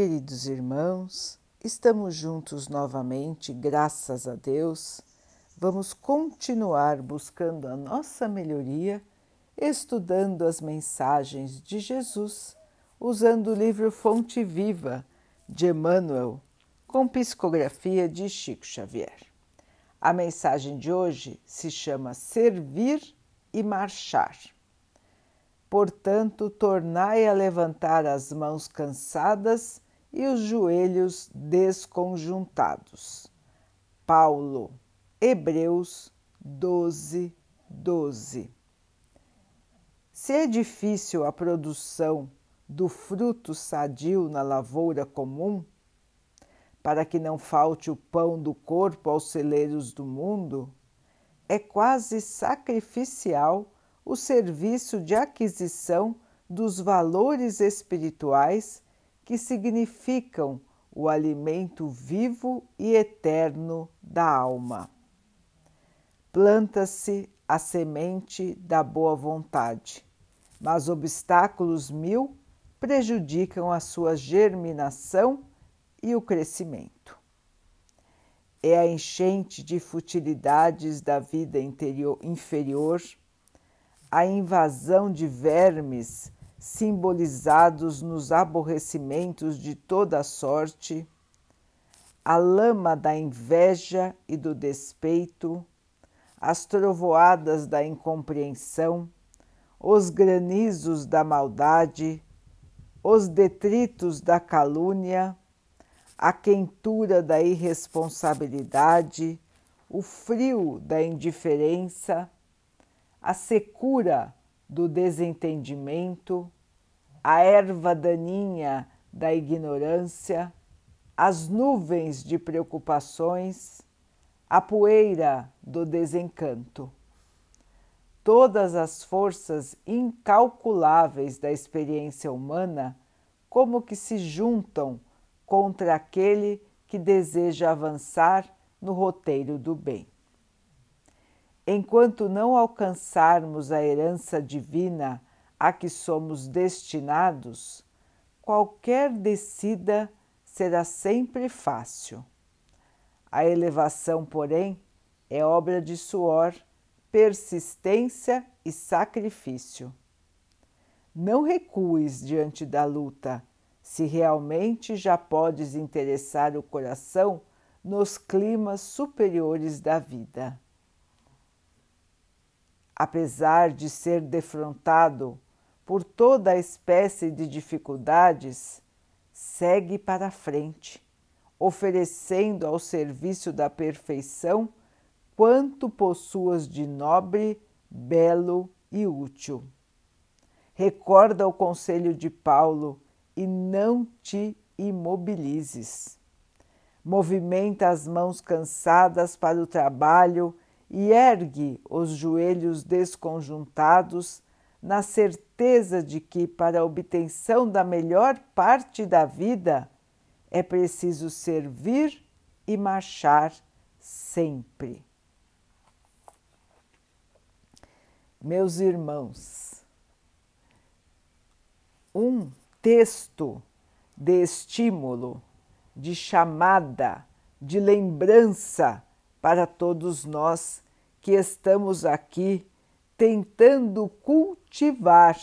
Queridos irmãos, estamos juntos novamente, graças a Deus. Vamos continuar buscando a nossa melhoria, estudando as mensagens de Jesus, usando o livro Fonte Viva de Emmanuel, com psicografia de Chico Xavier. A mensagem de hoje se chama Servir e Marchar. Portanto, tornai a levantar as mãos cansadas e os joelhos desconjuntados. Paulo, Hebreus 12, 12. Se é difícil a produção do fruto sadio na lavoura comum, para que não falte o pão do corpo aos celeiros do mundo, é quase sacrificial o serviço de aquisição dos valores espirituais que significam o alimento vivo e eterno da alma. Planta-se a semente da boa vontade, mas obstáculos mil prejudicam a sua germinação e o crescimento. É a enchente de futilidades da vida interior, inferior, a invasão de vermes simbolizados nos aborrecimentos de toda sorte, a lama da inveja e do despeito, as trovoadas da incompreensão, os granizos da maldade, os detritos da calúnia, a quentura da irresponsabilidade, o frio da indiferença, a secura do desentendimento, a erva daninha da ignorância, as nuvens de preocupações, a poeira do desencanto. Todas as forças incalculáveis da experiência humana como que se juntam contra aquele que deseja avançar no roteiro do bem. Enquanto não alcançarmos a herança divina a que somos destinados, qualquer descida será sempre fácil. A elevação, porém, é obra de suor, persistência e sacrifício. Não recues diante da luta, se realmente já podes interessar o coração nos climas superiores da vida apesar de ser defrontado por toda a espécie de dificuldades, segue para frente, oferecendo ao serviço da perfeição quanto possuas de nobre, belo e útil. Recorda o conselho de Paulo e não te imobilizes. Movimenta as mãos cansadas para o trabalho e ergue os joelhos desconjuntados, na certeza de que, para a obtenção da melhor parte da vida, é preciso servir e marchar sempre. Meus irmãos, um texto de estímulo, de chamada, de lembrança para todos nós que estamos aqui tentando cultivar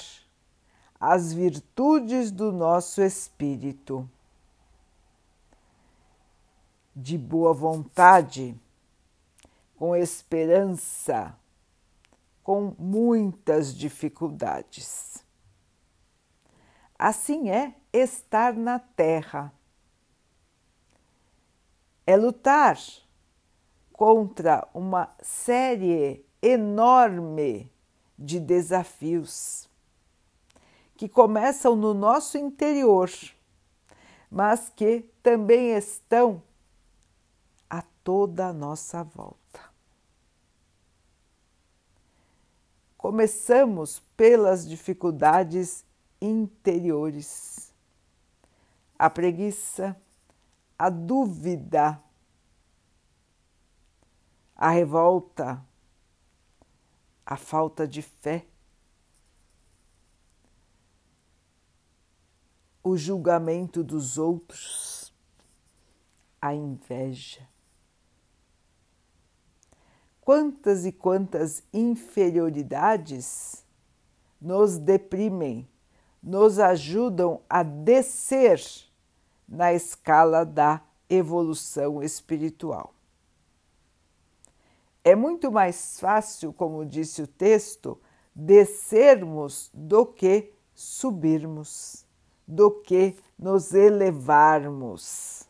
as virtudes do nosso espírito. De boa vontade, com esperança, com muitas dificuldades. Assim é estar na Terra. É lutar contra uma série enorme de desafios que começam no nosso interior, mas que também estão a toda a nossa volta. Começamos pelas dificuldades interiores, a preguiça, a dúvida, a revolta, a falta de fé, o julgamento dos outros, a inveja. Quantas e quantas inferioridades nos deprimem, nos ajudam a descer na escala da evolução espiritual. É muito mais fácil, como disse o texto, descermos do que subirmos, do que nos elevarmos.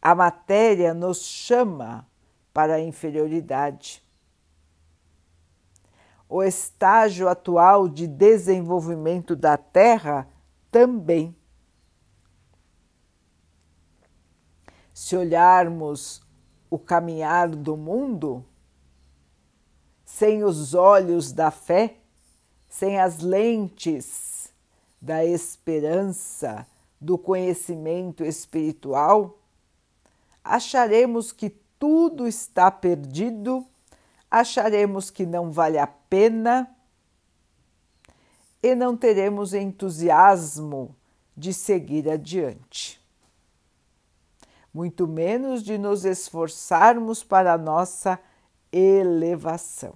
A matéria nos chama para a inferioridade. O estágio atual de desenvolvimento da Terra também. Se olharmos o caminhar do mundo, sem os olhos da fé, sem as lentes da esperança, do conhecimento espiritual, acharemos que tudo está perdido, acharemos que não vale a pena e não teremos entusiasmo de seguir adiante. Muito menos de nos esforçarmos para a nossa elevação.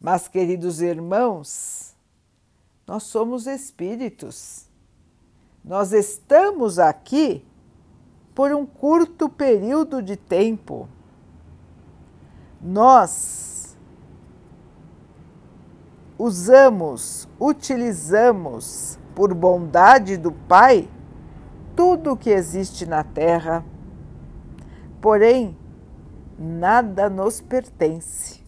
Mas, queridos irmãos, nós somos espíritos. Nós estamos aqui por um curto período de tempo. Nós usamos, utilizamos, por bondade do Pai, tudo o que existe na Terra. Porém, nada nos pertence,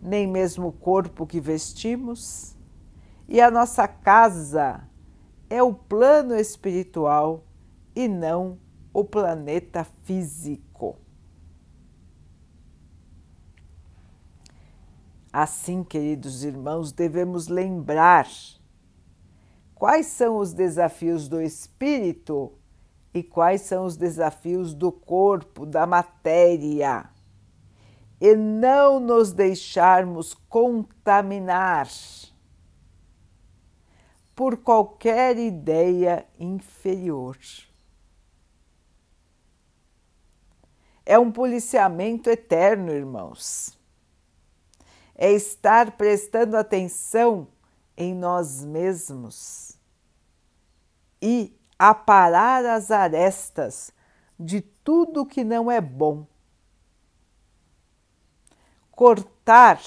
nem mesmo o corpo que vestimos, e a nossa casa é o plano espiritual e não o planeta físico. Assim, queridos irmãos, devemos lembrar quais são os desafios do espírito e quais são os desafios do corpo, da matéria, e não nos deixarmos contaminar por qualquer ideia inferior. É um policiamento eterno, irmãos. É estar prestando atenção em nós mesmos e aparar as arestas de tudo que não é bom, cortar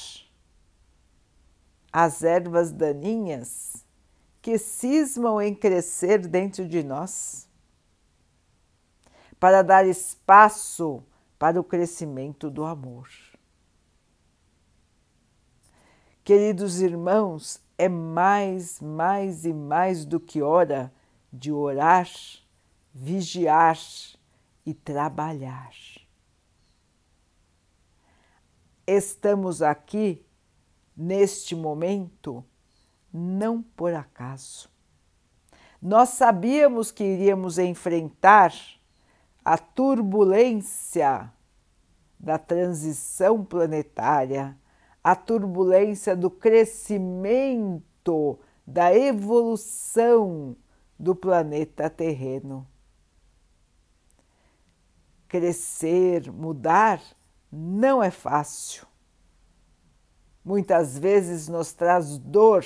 as ervas daninhas que cismam em crescer dentro de nós, para dar espaço para o crescimento do amor. Queridos irmãos, é mais, mais e mais do que hora de orar, vigiar e trabalhar. Estamos aqui neste momento não por acaso. Nós sabíamos que iríamos enfrentar a turbulência da transição planetária, a turbulência do crescimento, da evolução do planeta terreno. Crescer, mudar, não é fácil. Muitas vezes nos traz dor,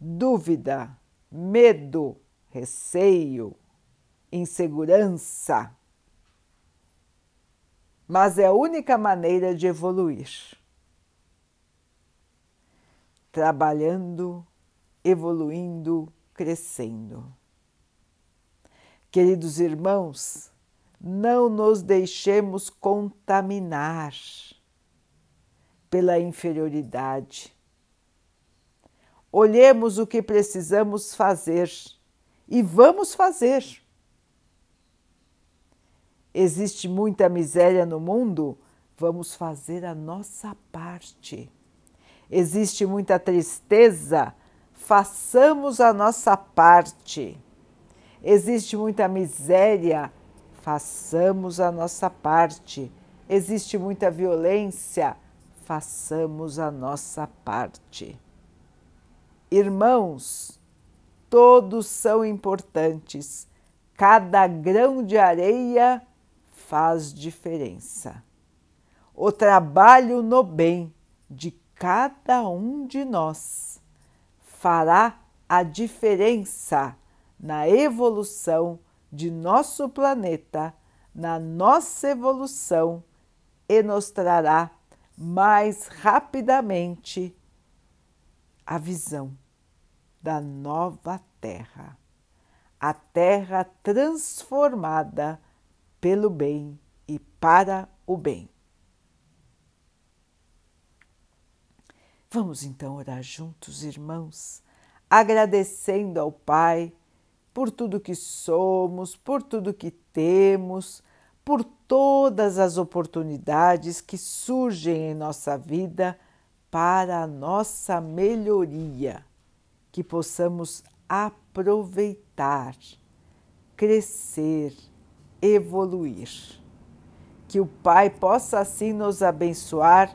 dúvida, medo, receio, insegurança. Mas é a única maneira de evoluir. Trabalhando, evoluindo, crescendo. Queridos irmãos, não nos deixemos contaminar pela inferioridade. Olhemos o que precisamos fazer e vamos fazer. Existe muita miséria no mundo, vamos fazer a nossa parte. Existe muita tristeza, façamos a nossa parte. Existe muita miséria, façamos a nossa parte. Existe muita violência, façamos a nossa parte. Irmãos, todos são importantes, cada grão de areia faz diferença. O trabalho no bem de cada um de nós fará a diferença na evolução de nosso planeta, na nossa evolução e nos trará mais rapidamente a visão da nova Terra, a Terra transformada pelo bem e para o bem. Vamos então orar juntos, irmãos, agradecendo ao Pai por tudo que somos, por tudo que temos, por todas as oportunidades que surgem em nossa vida para a nossa melhoria, que possamos aproveitar, crescer, evoluir. Que o Pai possa assim nos abençoar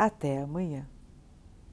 Até amanhã.